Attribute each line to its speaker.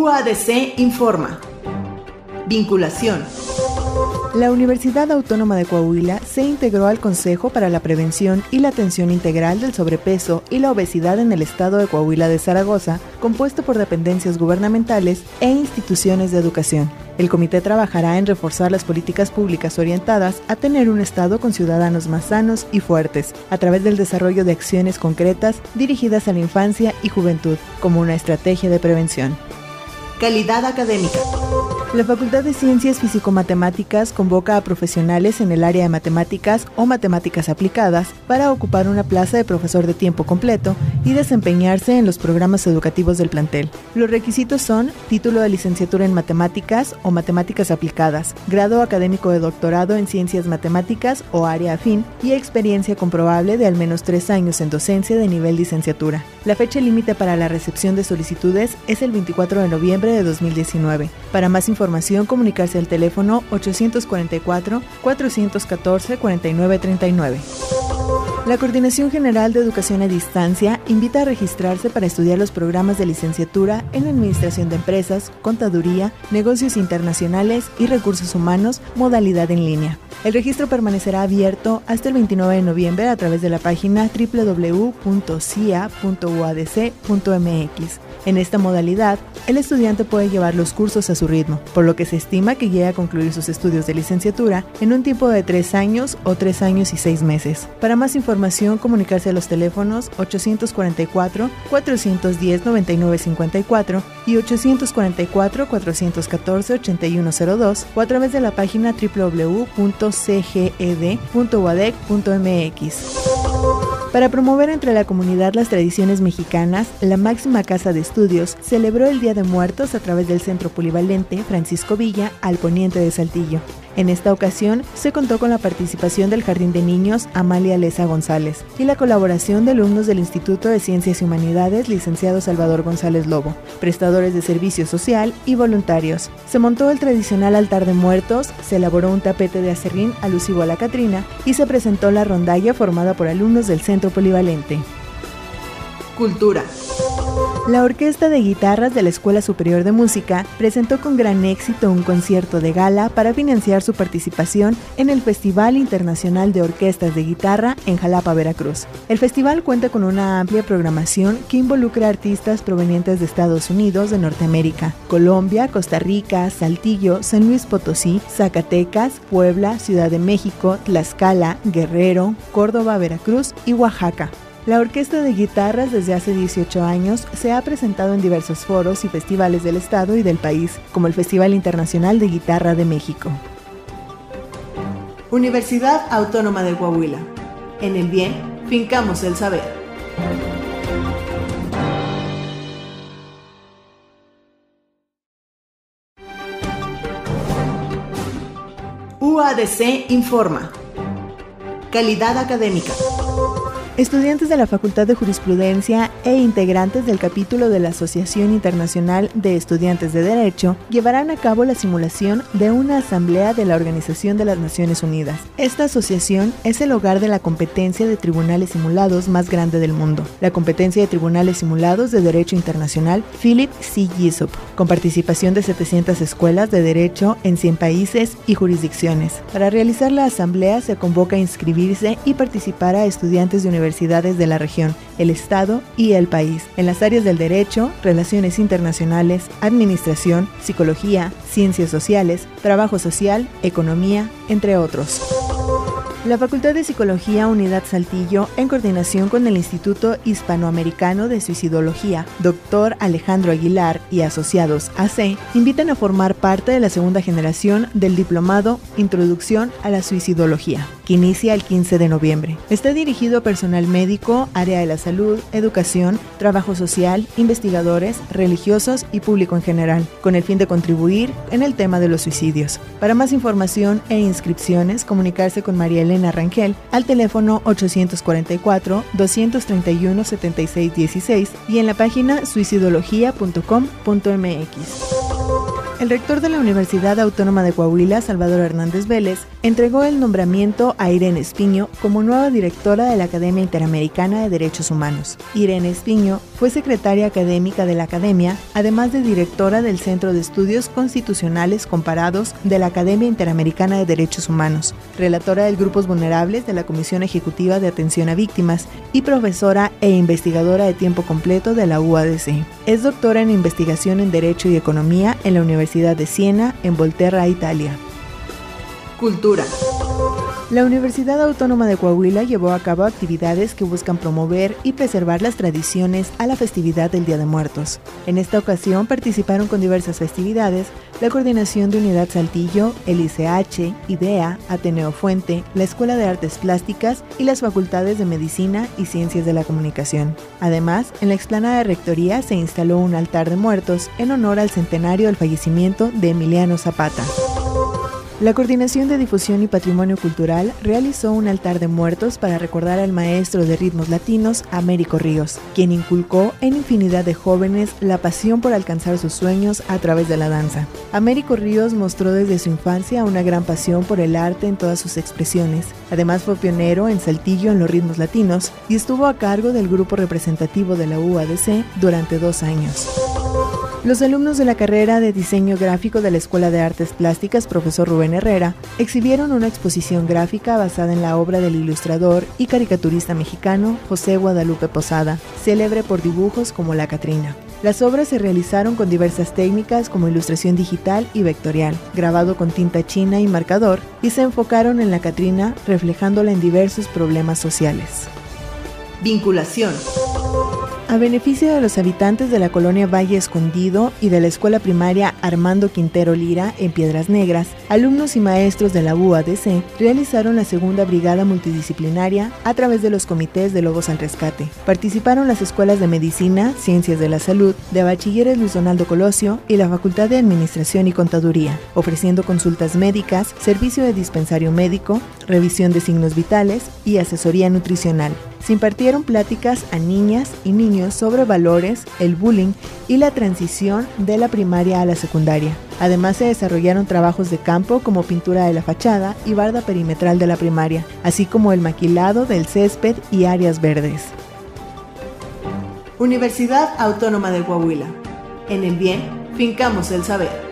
Speaker 1: UADC informa. Vinculación. La Universidad Autónoma de Coahuila se integró al Consejo para la Prevención y la Atención Integral del Sobrepeso y la Obesidad en el Estado de Coahuila de Zaragoza, compuesto por dependencias gubernamentales e instituciones de educación. El comité trabajará en reforzar las políticas públicas orientadas a tener un Estado con ciudadanos más sanos y fuertes, a través del desarrollo de acciones concretas dirigidas a la infancia y juventud, como una estrategia de prevención. Calidad académica. La Facultad de Ciencias Físico-Matemáticas convoca a profesionales en el área de matemáticas o matemáticas aplicadas para ocupar una plaza de profesor de tiempo completo y desempeñarse en los programas educativos del plantel. Los requisitos son título de licenciatura en matemáticas o matemáticas aplicadas, grado académico de doctorado en ciencias matemáticas o área afín y experiencia comprobable de al menos tres años en docencia de nivel licenciatura. La fecha límite para la recepción de solicitudes es el 24 de noviembre de 2019. Para más información, información comunicarse al teléfono 844-414-4939. La Coordinación General de Educación a Distancia invita a registrarse para estudiar los programas de licenciatura en Administración de Empresas, Contaduría, Negocios Internacionales y Recursos Humanos, modalidad en línea. El registro permanecerá abierto hasta el 29 de noviembre a través de la página www.cia.uadc.mx. En esta modalidad, el estudiante puede llevar los cursos a su ritmo, por lo que se estima que llegue a concluir sus estudios de licenciatura en un tiempo de tres años o tres años y seis meses. Para más información, comunicarse a los teléfonos 844-410-9954 y 844-414-8102 o a través de la página www.cged.uadec.mx. Para promover entre la comunidad las tradiciones mexicanas, la máxima casa de estudios celebró el Día de Muertos a través del Centro Polivalente Francisco Villa al poniente de Saltillo. En esta ocasión se contó con la participación del Jardín de Niños Amalia Leza González y la colaboración de alumnos del Instituto de Ciencias y Humanidades licenciado Salvador González Lobo, prestadores de servicio social y voluntarios. Se montó el tradicional altar de muertos, se elaboró un tapete de acerrín alusivo a la Catrina y se presentó la rondalla formada por alumnos del Centro Polivalente. Cultura. La Orquesta de Guitarras de la Escuela Superior de Música presentó con gran éxito un concierto de gala para financiar su participación en el Festival Internacional de Orquestas de Guitarra en Jalapa, Veracruz. El festival cuenta con una amplia programación que involucra artistas provenientes de Estados Unidos, de Norteamérica, Colombia, Costa Rica, Saltillo, San Luis Potosí, Zacatecas, Puebla, Ciudad de México, Tlaxcala, Guerrero, Córdoba, Veracruz y Oaxaca. La Orquesta de Guitarras desde hace 18 años se ha presentado en diversos foros y festivales del estado y del país, como el Festival Internacional de Guitarra de México. Universidad Autónoma de Coahuila. En el bien, fincamos el saber. UADC informa. Calidad académica. Estudiantes de la Facultad de Jurisprudencia e integrantes del capítulo de la Asociación Internacional de Estudiantes de Derecho llevarán a cabo la simulación de una asamblea de la Organización de las Naciones Unidas. Esta asociación es el hogar de la competencia de tribunales simulados más grande del mundo, la competencia de tribunales simulados de Derecho Internacional Philip C. Gissop, con participación de 700 escuelas de derecho en 100 países y jurisdicciones. Para realizar la asamblea se convoca a inscribirse y participar a estudiantes de universidades universidades de la región, el Estado y el país, en las áreas del derecho, relaciones internacionales, administración, psicología, ciencias sociales, trabajo social, economía, entre otros. La Facultad de Psicología Unidad Saltillo, en coordinación con el Instituto Hispanoamericano de Suicidología, Dr. Alejandro Aguilar y asociados AC, invitan a formar parte de la segunda generación del diplomado Introducción a la Suicidología, inicia el 15 de noviembre. Está dirigido a personal médico, área de la salud, educación, trabajo social, investigadores, religiosos y público en general, con el fin de contribuir en el tema de los suicidios. Para más información e inscripciones, comunicarse con María Elena Rangel al teléfono 844-231-7616 y en la página suicidología.com.mx. el rector de la Universidad Autónoma de Coahuila, Salvador Hernández Vélez, entregó el nombramiento a Irene Espiño como nueva directora de la Academia Interamericana de Derechos Humanos. Irene Espiño fue secretaria académica de la Academia, además de directora del Centro de Estudios Constitucionales Comparados de la Academia Interamericana de Derechos Humanos, relatora del Grupos Vulnerables de la Comisión Ejecutiva de Atención a Víctimas y profesora e investigadora de tiempo completo de la UADC. Es doctora en investigación en Derecho y Economía en la Universidad de Siena, en Volterra, Italia. Cultura. La Universidad Autónoma de Coahuila llevó a cabo actividades que buscan promover y preservar las tradiciones a la festividad del Día de Muertos. En esta ocasión participaron con diversas festividades la Coordinación de Unidad Saltillo, el ICH, IDEA, Ateneo Fuente, la Escuela de Artes Plásticas y las Facultades de Medicina y Ciencias de la Comunicación. Además, en la explanada de Rectoría se instaló un altar de muertos en honor al centenario del fallecimiento de Emiliano Zapata. La Coordinación de Difusión y Patrimonio Cultural realizó un altar de muertos para recordar al maestro de ritmos latinos, Américo Ríos, quien inculcó en infinidad de jóvenes la pasión por alcanzar sus sueños a través de la danza. Américo Ríos mostró desde su infancia una gran pasión por el arte en todas sus expresiones. Además fue pionero en Saltillo en los ritmos latinos y estuvo a cargo del grupo representativo de la UADC durante dos años. Los alumnos de la carrera de diseño gráfico de la Escuela de Artes Plásticas Profesor Rubén Herrera exhibieron una exposición gráfica basada en la obra del ilustrador y caricaturista mexicano José Guadalupe Posada, célebre por dibujos como La Catrina. Las obras se realizaron con diversas técnicas como ilustración digital y vectorial, grabado con tinta china y marcador, y se enfocaron en la Catrina reflejándola en diversos problemas sociales. Vinculación. A beneficio de los habitantes de la colonia Valle Escondido y de la escuela primaria Armando Quintero Lira en Piedras Negras, alumnos y maestros de la UADC realizaron la segunda brigada multidisciplinaria a través de los comités de Lobos al Rescate. Participaron las escuelas de Medicina, Ciencias de la Salud, de Bachilleres Luis Donaldo Colosio y la Facultad de Administración y Contaduría, ofreciendo consultas médicas, servicio de dispensario médico, revisión de signos vitales y asesoría nutricional. Se impartieron pláticas a niñas y niños sobre valores, el bullying y la transición de la primaria a la secundaria. Además se desarrollaron trabajos de campo como pintura de la fachada y barda perimetral de la primaria, así como el maquilado del césped y áreas verdes. Universidad Autónoma de Coahuila. En el bien, fincamos el saber.